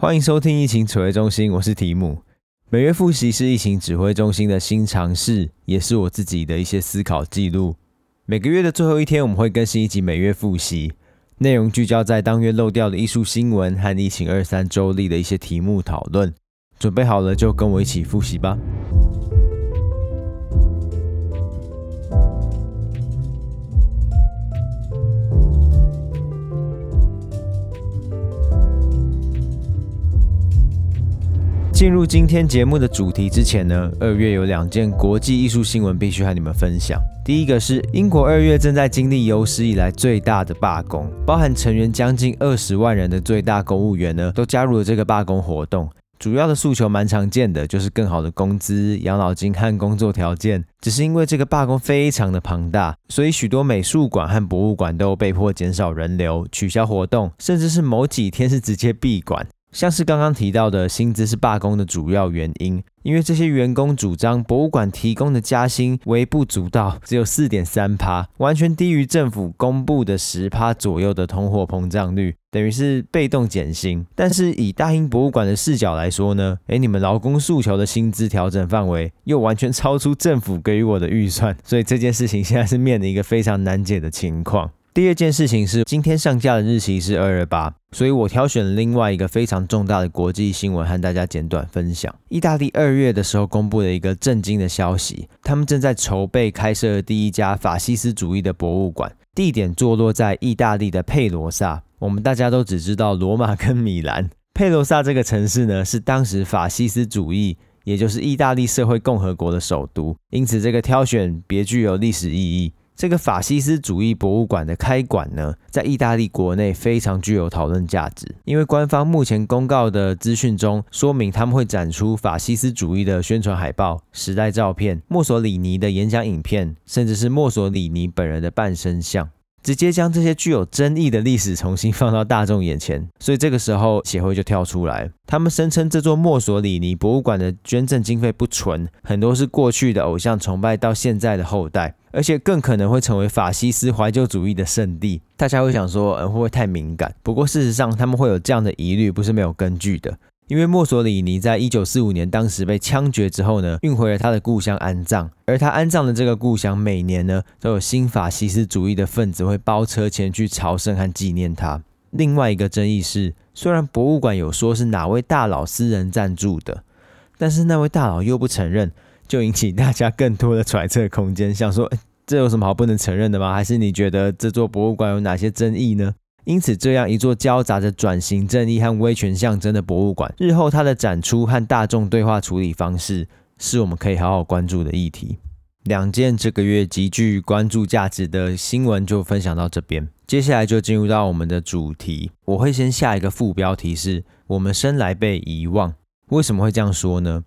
欢迎收听疫情指挥中心，我是提姆。每月复习是疫情指挥中心的新尝试，也是我自己的一些思考记录。每个月的最后一天，我们会更新一集每月复习，内容聚焦在当月漏掉的艺术新闻和疫情二三周历的一些题目讨论。准备好了，就跟我一起复习吧。进入今天节目的主题之前呢，二月有两件国际艺术新闻必须和你们分享。第一个是英国二月正在经历有史以来最大的罢工，包含成员将近二十万人的最大公务员呢，都加入了这个罢工活动。主要的诉求蛮常见的，就是更好的工资、养老金和工作条件。只是因为这个罢工非常的庞大，所以许多美术馆和博物馆都被迫减少人流、取消活动，甚至是某几天是直接闭馆。像是刚刚提到的薪资是罢工的主要原因，因为这些员工主张博物馆提供的加薪微不足道，只有四点三趴，完全低于政府公布的十趴左右的通货膨胀率，等于是被动减薪。但是以大英博物馆的视角来说呢，诶，你们劳工诉求的薪资调整范围又完全超出政府给予我的预算，所以这件事情现在是面临一个非常难解的情况。第二件事情是，今天上架的日期是二二八，所以我挑选了另外一个非常重大的国际新闻和大家简短分享。意大利二月的时候公布了一个震惊的消息，他们正在筹备开设第一家法西斯主义的博物馆，地点坐落在意大利的佩罗萨。我们大家都只知道罗马跟米兰，佩罗萨这个城市呢，是当时法西斯主义，也就是意大利社会共和国的首都，因此这个挑选别具有历史意义。这个法西斯主义博物馆的开馆呢，在意大利国内非常具有讨论价值，因为官方目前公告的资讯中说明他们会展出法西斯主义的宣传海报、时代照片、墨索里尼的演讲影片，甚至是墨索里尼本人的半身像。直接将这些具有争议的历史重新放到大众眼前，所以这个时候协会就跳出来，他们声称这座墨索里尼博物馆的捐赠经费不纯，很多是过去的偶像崇拜到现在的后代，而且更可能会成为法西斯怀旧主义的圣地。大家会想说，嗯，会不会太敏感？不过事实上，他们会有这样的疑虑，不是没有根据的。因为墨索里尼在一九四五年当时被枪决之后呢，运回了他的故乡安葬，而他安葬的这个故乡，每年呢都有新法西斯主义的分子会包车前去朝圣和纪念他。另外一个争议是，虽然博物馆有说是哪位大佬私人赞助的，但是那位大佬又不承认，就引起大家更多的揣测空间，想说，这有什么好不能承认的吗？还是你觉得这座博物馆有哪些争议呢？因此，这样一座交杂着转型正义和威权象征的博物馆，日后它的展出和大众对话处理方式，是我们可以好好关注的议题。两件这个月极具关注价值的新闻就分享到这边，接下来就进入到我们的主题。我会先下一个副标题是：我们生来被遗忘。为什么会这样说呢？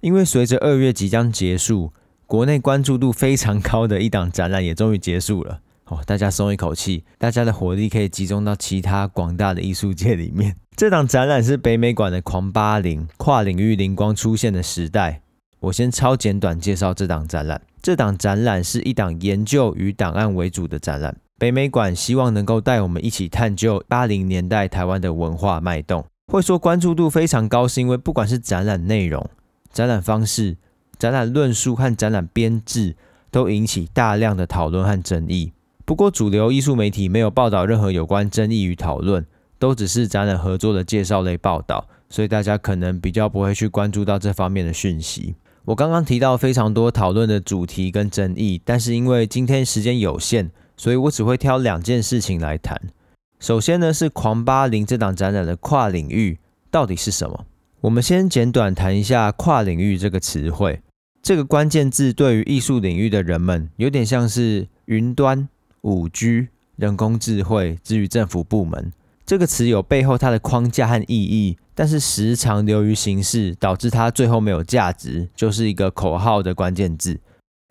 因为随着二月即将结束，国内关注度非常高的一档展览也终于结束了。哦，大家松一口气，大家的火力可以集中到其他广大的艺术界里面。这档展览是北美馆的“狂八零”跨领域灵光出现的时代。我先超简短介绍这档展览。这档展览是一档研究与档案为主的展览。北美馆希望能够带我们一起探究八零年代台湾的文化脉动。会说关注度非常高，是因为不管是展览内容、展览方式、展览论述和展览编制，都引起大量的讨论和争议。不过，主流艺术媒体没有报道任何有关争议与讨论，都只是展览合作的介绍类报道，所以大家可能比较不会去关注到这方面的讯息。我刚刚提到非常多讨论的主题跟争议，但是因为今天时间有限，所以我只会挑两件事情来谈。首先呢，是狂八零这档展览的跨领域到底是什么？我们先简短谈一下跨领域这个词汇。这个关键字对于艺术领域的人们，有点像是云端。五 G、人工智慧，至于政府部门，这个词有背后它的框架和意义，但是时常流于形式，导致它最后没有价值，就是一个口号的关键字。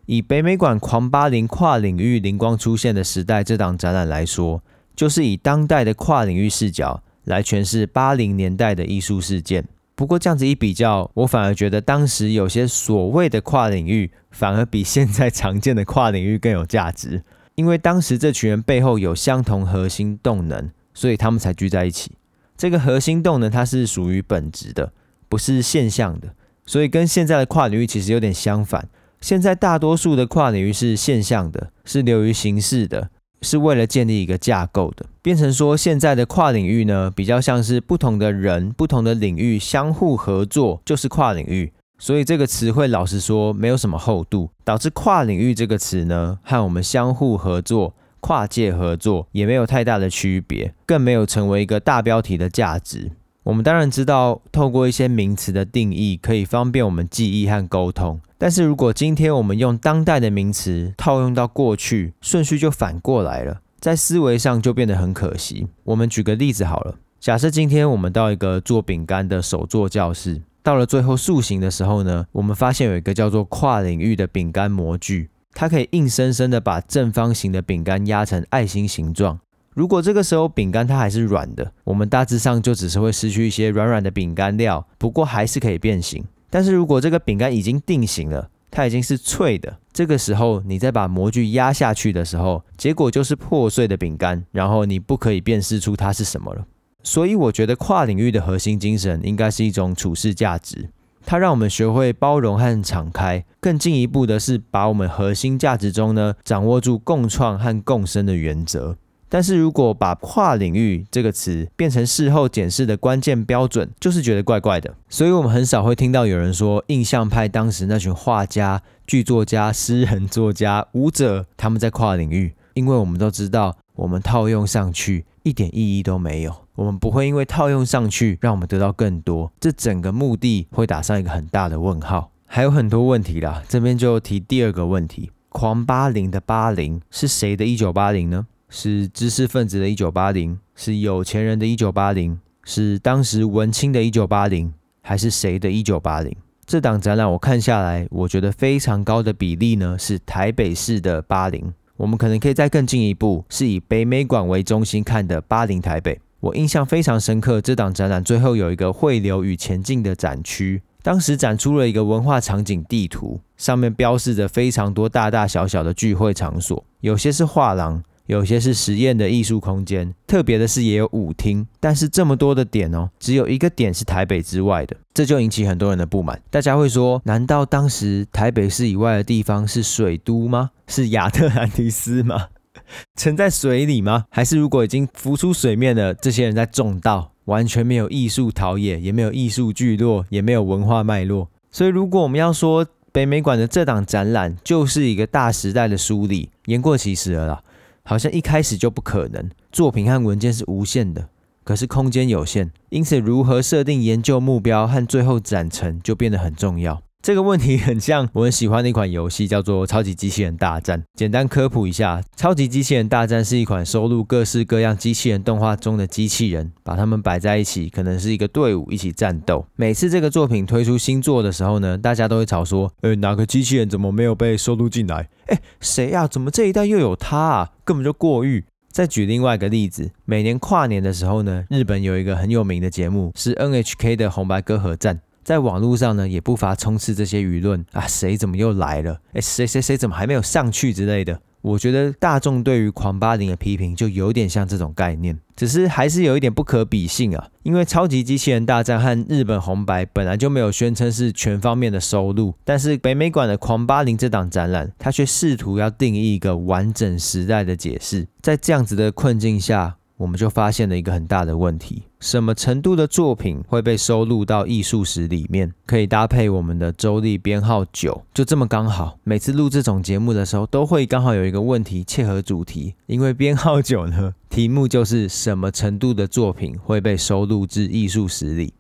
以北美馆“狂八零”跨领域灵光出现的时代这档展览来说，就是以当代的跨领域视角来诠释八零年代的艺术事件。不过这样子一比较，我反而觉得当时有些所谓的跨领域，反而比现在常见的跨领域更有价值。因为当时这群人背后有相同核心动能，所以他们才聚在一起。这个核心动能它是属于本质的，不是现象的，所以跟现在的跨领域其实有点相反。现在大多数的跨领域是现象的，是流于形式的，是为了建立一个架构的，变成说现在的跨领域呢，比较像是不同的人、不同的领域相互合作，就是跨领域。所以这个词汇老实说没有什么厚度，导致跨领域这个词呢，和我们相互合作、跨界合作也没有太大的区别，更没有成为一个大标题的价值。我们当然知道，透过一些名词的定义可以方便我们记忆和沟通，但是如果今天我们用当代的名词套用到过去，顺序就反过来了，在思维上就变得很可惜。我们举个例子好了，假设今天我们到一个做饼干的手作教室。到了最后塑形的时候呢，我们发现有一个叫做跨领域的饼干模具，它可以硬生生的把正方形的饼干压成爱心形状。如果这个时候饼干它还是软的，我们大致上就只是会失去一些软软的饼干料，不过还是可以变形。但是如果这个饼干已经定型了，它已经是脆的，这个时候你再把模具压下去的时候，结果就是破碎的饼干，然后你不可以辨识出它是什么了。所以我觉得跨领域的核心精神应该是一种处事价值，它让我们学会包容和敞开。更进一步的是，把我们核心价值中呢，掌握住共创和共生的原则。但是如果把跨领域这个词变成事后检视的关键标准，就是觉得怪怪的。所以我们很少会听到有人说，印象派当时那群画家、剧作家、诗人、作家、舞者，他们在跨领域，因为我们都知道，我们套用上去一点意义都没有。我们不会因为套用上去，让我们得到更多，这整个目的会打上一个很大的问号。还有很多问题啦，这边就提第二个问题：狂八零的八零是谁的一九八零呢？是知识分子的一九八零？是有钱人的一九八零？是当时文青的一九八零？还是谁的一九八零？这档展览我看下来，我觉得非常高的比例呢，是台北市的八零。我们可能可以再更进一步，是以北美馆为中心看的八零台北。我印象非常深刻，这档展览最后有一个汇流与前进的展区，当时展出了一个文化场景地图，上面标示着非常多大大小小的聚会场所，有些是画廊，有些是实验的艺术空间，特别的是也有舞厅。但是这么多的点哦，只有一个点是台北之外的，这就引起很多人的不满。大家会说，难道当时台北市以外的地方是水都吗？是亚特兰蒂斯吗？沉在水里吗？还是如果已经浮出水面了，这些人在种稻，完全没有艺术陶冶，也没有艺术聚落，也没有文化脉络。所以，如果我们要说北美馆的这档展览就是一个大时代的梳理，言过其实了啦。好像一开始就不可能，作品和文件是无限的，可是空间有限，因此如何设定研究目标和最后展成就变得很重要。这个问题很像我很喜欢的一款游戏，叫做《超级机器人大战》。简单科普一下，《超级机器人大战》是一款收录各式各样机器人动画中的机器人，把它们摆在一起，可能是一个队伍一起战斗。每次这个作品推出新作的时候呢，大家都会吵说：“呃，哪个机器人怎么没有被收录进来？哎，谁呀？怎么这一代又有他啊？根本就过誉。”再举另外一个例子，每年跨年的时候呢，日本有一个很有名的节目，是 NHK 的红白歌合战。在网络上呢，也不乏充斥这些舆论啊，谁怎么又来了？哎，谁谁谁怎么还没有上去之类的。我觉得大众对于狂八零的批评就有点像这种概念，只是还是有一点不可比性啊。因为超级机器人大战和日本红白本来就没有宣称是全方面的收录，但是北美馆的狂八零这档展览，它却试图要定义一个完整时代的解释。在这样子的困境下，我们就发现了一个很大的问题：什么程度的作品会被收录到艺术史里面，可以搭配我们的周历编号九？就这么刚好，每次录这种节目的时候，都会刚好有一个问题切合主题，因为编号九呢，题目就是什么程度的作品会被收录至艺术史里。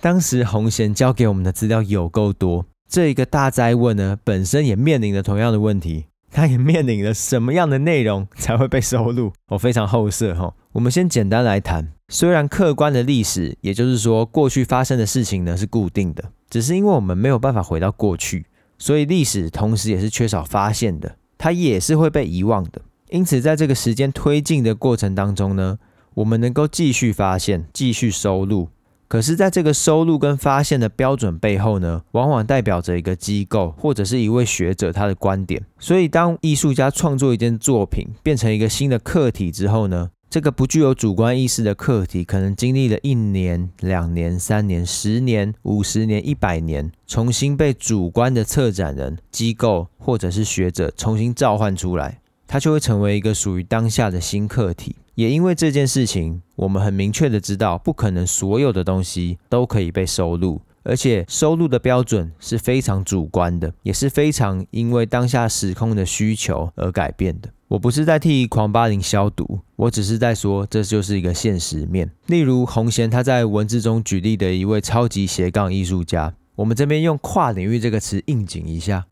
当时洪贤交给我们的资料有够多，这一个大哉问呢，本身也面临着同样的问题。他也面临了什么样的内容才会被收录？我非常后设哈。我们先简单来谈，虽然客观的历史，也就是说过去发生的事情呢是固定的，只是因为我们没有办法回到过去，所以历史同时也是缺少发现的，它也是会被遗忘的。因此，在这个时间推进的过程当中呢，我们能够继续发现，继续收录。可是，在这个收录跟发现的标准背后呢，往往代表着一个机构或者是一位学者他的观点。所以，当艺术家创作一件作品变成一个新的课题之后呢，这个不具有主观意识的课题，可能经历了一年、两年、三年、十年、五十年、一百年，重新被主观的策展人、机构或者是学者重新召唤出来，它就会成为一个属于当下的新课题。也因为这件事情，我们很明确的知道，不可能所有的东西都可以被收录。而且收录的标准是非常主观的，也是非常因为当下时空的需求而改变的。我不是在替狂八零消毒，我只是在说这就是一个现实面。例如洪贤他在文字中举例的一位超级斜杠艺术家，我们这边用跨领域这个词应景一下。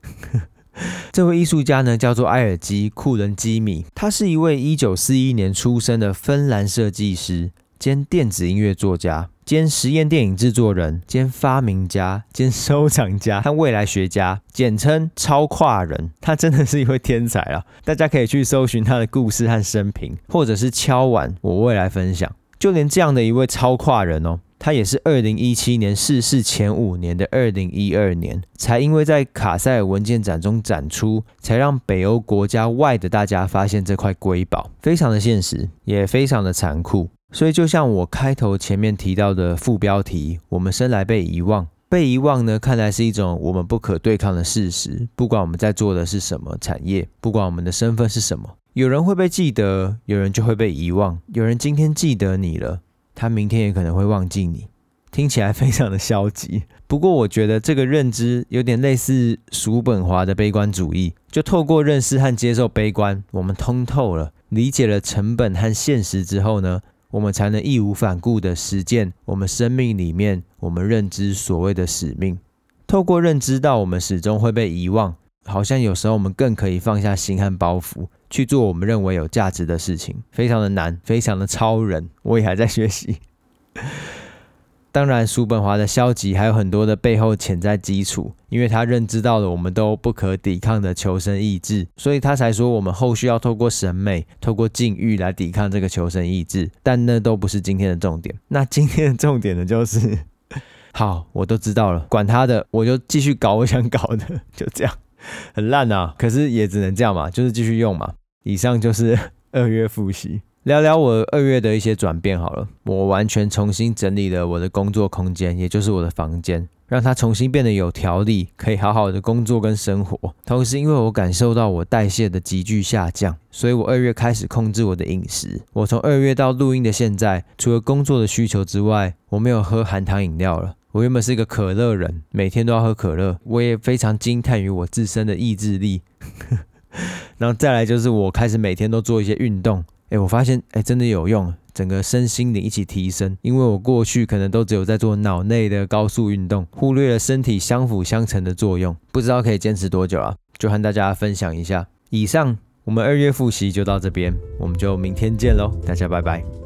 这位艺术家呢叫做埃尔基·库伦基米，他是一位一九四一年出生的芬兰设计师兼电子音乐作家。兼实验电影制作人，兼发明家，兼收藏家和未来学家，简称超跨人。他真的是一位天才啊！大家可以去搜寻他的故事和生平，或者是敲碗，我未来分享。就连这样的一位超跨人哦，他也是二零一七年逝世前五年的二零一二年，才因为在卡塞尔文件展中展出，才让北欧国家外的大家发现这块瑰宝，非常的现实，也非常的残酷。所以，就像我开头前面提到的副标题，我们生来被遗忘。被遗忘呢，看来是一种我们不可对抗的事实。不管我们在做的是什么产业，不管我们的身份是什么，有人会被记得，有人就会被遗忘。有人今天记得你了，他明天也可能会忘记你。听起来非常的消极。不过，我觉得这个认知有点类似叔本华的悲观主义。就透过认识和接受悲观，我们通透了，理解了成本和现实之后呢，我们才能义无反顾地实践我们生命里面我们认知所谓的使命。透过认知到我们始终会被遗忘，好像有时候我们更可以放下心和包袱，去做我们认为有价值的事情。非常的难，非常的超人，我也还在学习。当然，叔本华的消极还有很多的背后潜在基础，因为他认知到了我们都不可抵抗的求生意志，所以他才说我们后续要透过审美、透过禁欲来抵抗这个求生意志。但那都不是今天的重点。那今天的重点呢，就是 好，我都知道了，管他的，我就继续搞我想搞的，就这样，很烂啊，可是也只能这样嘛，就是继续用嘛。以上就是 二月复习。聊聊我二月的一些转变好了，我完全重新整理了我的工作空间，也就是我的房间，让它重新变得有条理，可以好好的工作跟生活。同时，因为我感受到我代谢的急剧下降，所以我二月开始控制我的饮食。我从二月到录音的现在，除了工作的需求之外，我没有喝含糖饮料了。我原本是一个可乐人，每天都要喝可乐，我也非常惊叹于我自身的意志力。然后再来就是我开始每天都做一些运动。哎，我发现哎，真的有用，整个身心灵一起提升。因为我过去可能都只有在做脑内的高速运动，忽略了身体相辅相成的作用。不知道可以坚持多久啊？就和大家分享一下。以上，我们二月复习就到这边，我们就明天见喽，大家拜拜。